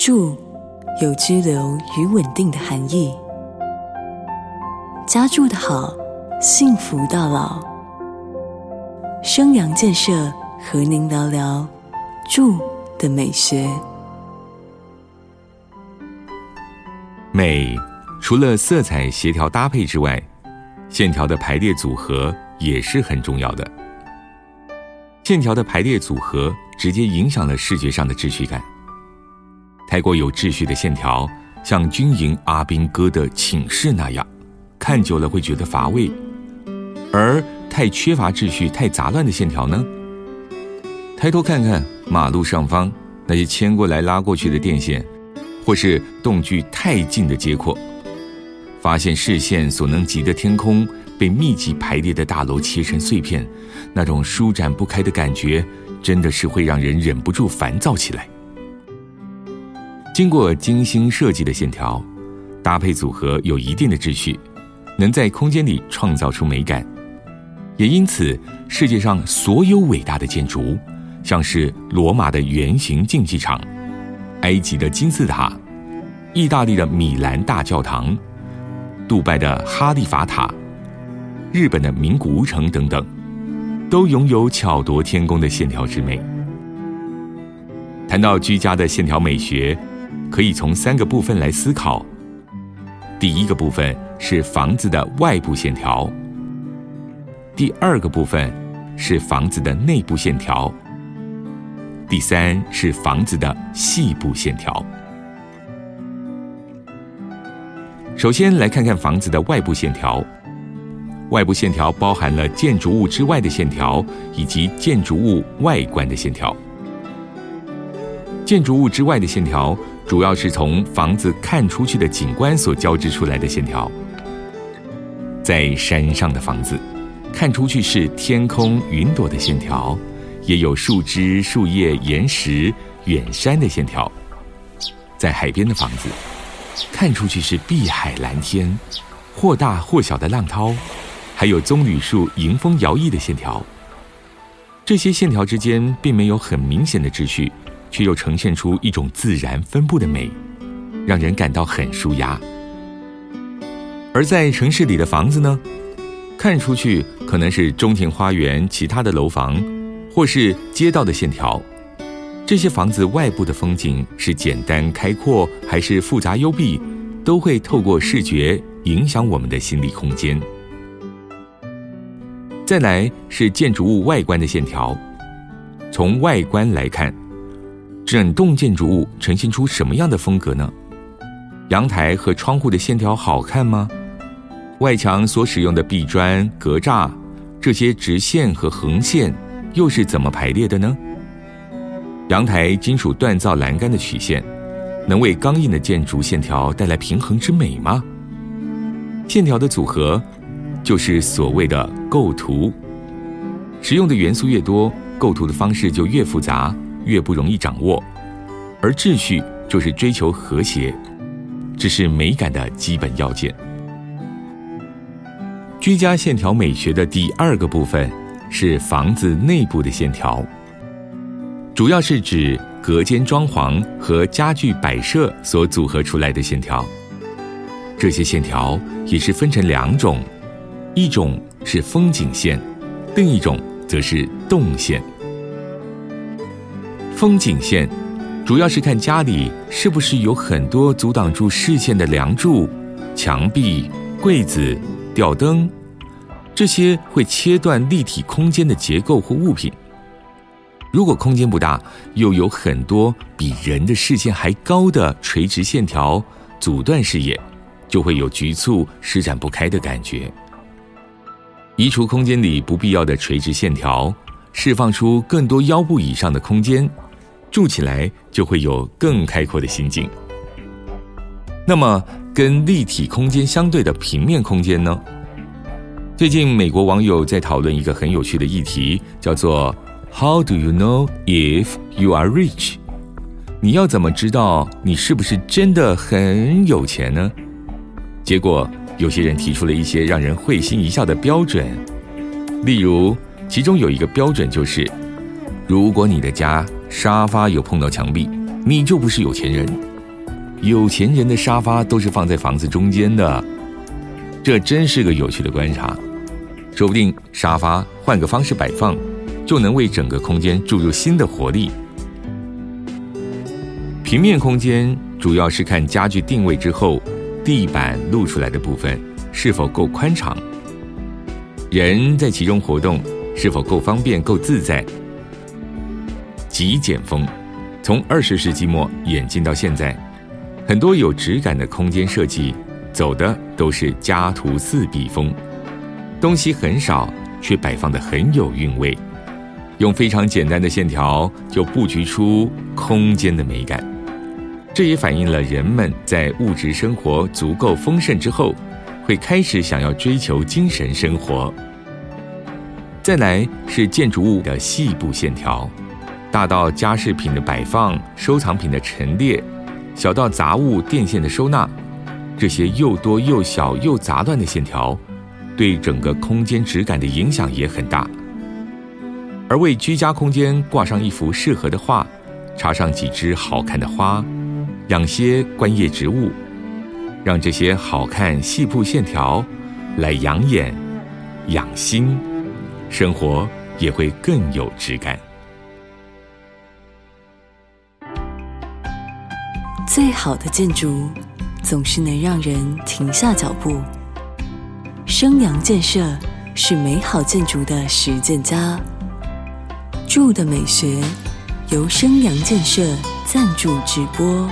住有居留与稳定的含义。家住的好，幸福到老。生阳建设和您聊聊住的美学。美除了色彩协调搭配之外，线条的排列组合也是很重要的。线条的排列组合直接影响了视觉上的秩序感。太过有秩序的线条，像军营阿兵哥的寝室那样，看久了会觉得乏味；而太缺乏秩序、太杂乱的线条呢？抬头看看马路上方那些牵过来拉过去的电线，或是动距太近的街廓，发现视线所能及的天空被密集排列的大楼切成碎片，那种舒展不开的感觉，真的是会让人忍不住烦躁起来。经过精心设计的线条，搭配组合有一定的秩序，能在空间里创造出美感。也因此，世界上所有伟大的建筑，像是罗马的圆形竞技场、埃及的金字塔、意大利的米兰大教堂、杜拜的哈利法塔、日本的名古屋城等等，都拥有巧夺天工的线条之美。谈到居家的线条美学，可以从三个部分来思考。第一个部分是房子的外部线条，第二个部分是房子的内部线条，第三是房子的细部线条。首先来看看房子的外部线条。外部线条包含了建筑物之外的线条，以及建筑物外观的线条。建筑物之外的线条。主要是从房子看出去的景观所交织出来的线条。在山上的房子，看出去是天空云朵的线条，也有树枝、树叶、岩石、远山的线条。在海边的房子，看出去是碧海蓝天，或大或小的浪涛，还有棕榈树迎风摇曳的线条。这些线条之间并没有很明显的秩序。却又呈现出一种自然分布的美，让人感到很舒压。而在城市里的房子呢，看出去可能是中庭花园、其他的楼房，或是街道的线条。这些房子外部的风景是简单开阔，还是复杂幽闭，都会透过视觉影响我们的心理空间。再来是建筑物外观的线条，从外观来看。整栋建筑物呈现出什么样的风格呢？阳台和窗户的线条好看吗？外墙所使用的壁砖、格栅，这些直线和横线又是怎么排列的呢？阳台金属锻造栏杆的曲线，能为刚硬的建筑线条带来平衡之美吗？线条的组合，就是所谓的构图。使用的元素越多，构图的方式就越复杂。越不容易掌握，而秩序就是追求和谐，这是美感的基本要件。居家线条美学的第二个部分是房子内部的线条，主要是指隔间装潢和家具摆设所组合出来的线条。这些线条也是分成两种，一种是风景线，另一种则是动线。风景线主要是看家里是不是有很多阻挡住视线的梁柱、墙壁、柜子、吊灯，这些会切断立体空间的结构或物品。如果空间不大，又有很多比人的视线还高的垂直线条阻断视野，就会有局促、施展不开的感觉。移除空间里不必要的垂直线条，释放出更多腰部以上的空间。住起来就会有更开阔的心境。那么，跟立体空间相对的平面空间呢？最近美国网友在讨论一个很有趣的议题，叫做 “How do you know if you are rich？” 你要怎么知道你是不是真的很有钱呢？结果，有些人提出了一些让人会心一笑的标准，例如，其中有一个标准就是，如果你的家沙发有碰到墙壁，你就不是有钱人，有钱人的沙发都是放在房子中间的，这真是个有趣的观察。说不定沙发换个方式摆放，就能为整个空间注入新的活力。平面空间主要是看家具定位之后，地板露出来的部分是否够宽敞，人在其中活动是否够方便、够自在。极简风从二十世纪末演进到现在，很多有质感的空间设计走的都是家徒四壁风。东西很少，却摆放的很有韵味，用非常简单的线条就布局出空间的美感。这也反映了人们在物质生活足够丰盛之后，会开始想要追求精神生活。再来是建筑物的细部线条，大到家饰品的摆放、收藏品的陈列，小到杂物电线的收纳，这些又多又小又杂乱的线条。对整个空间质感的影响也很大，而为居家空间挂上一幅适合的画，插上几枝好看的花，养些观叶植物，让这些好看细部线条来养眼、养心，生活也会更有质感。最好的建筑，总是能让人停下脚步。生阳建设是美好建筑的实践家。住的美学由生阳建设赞助直播。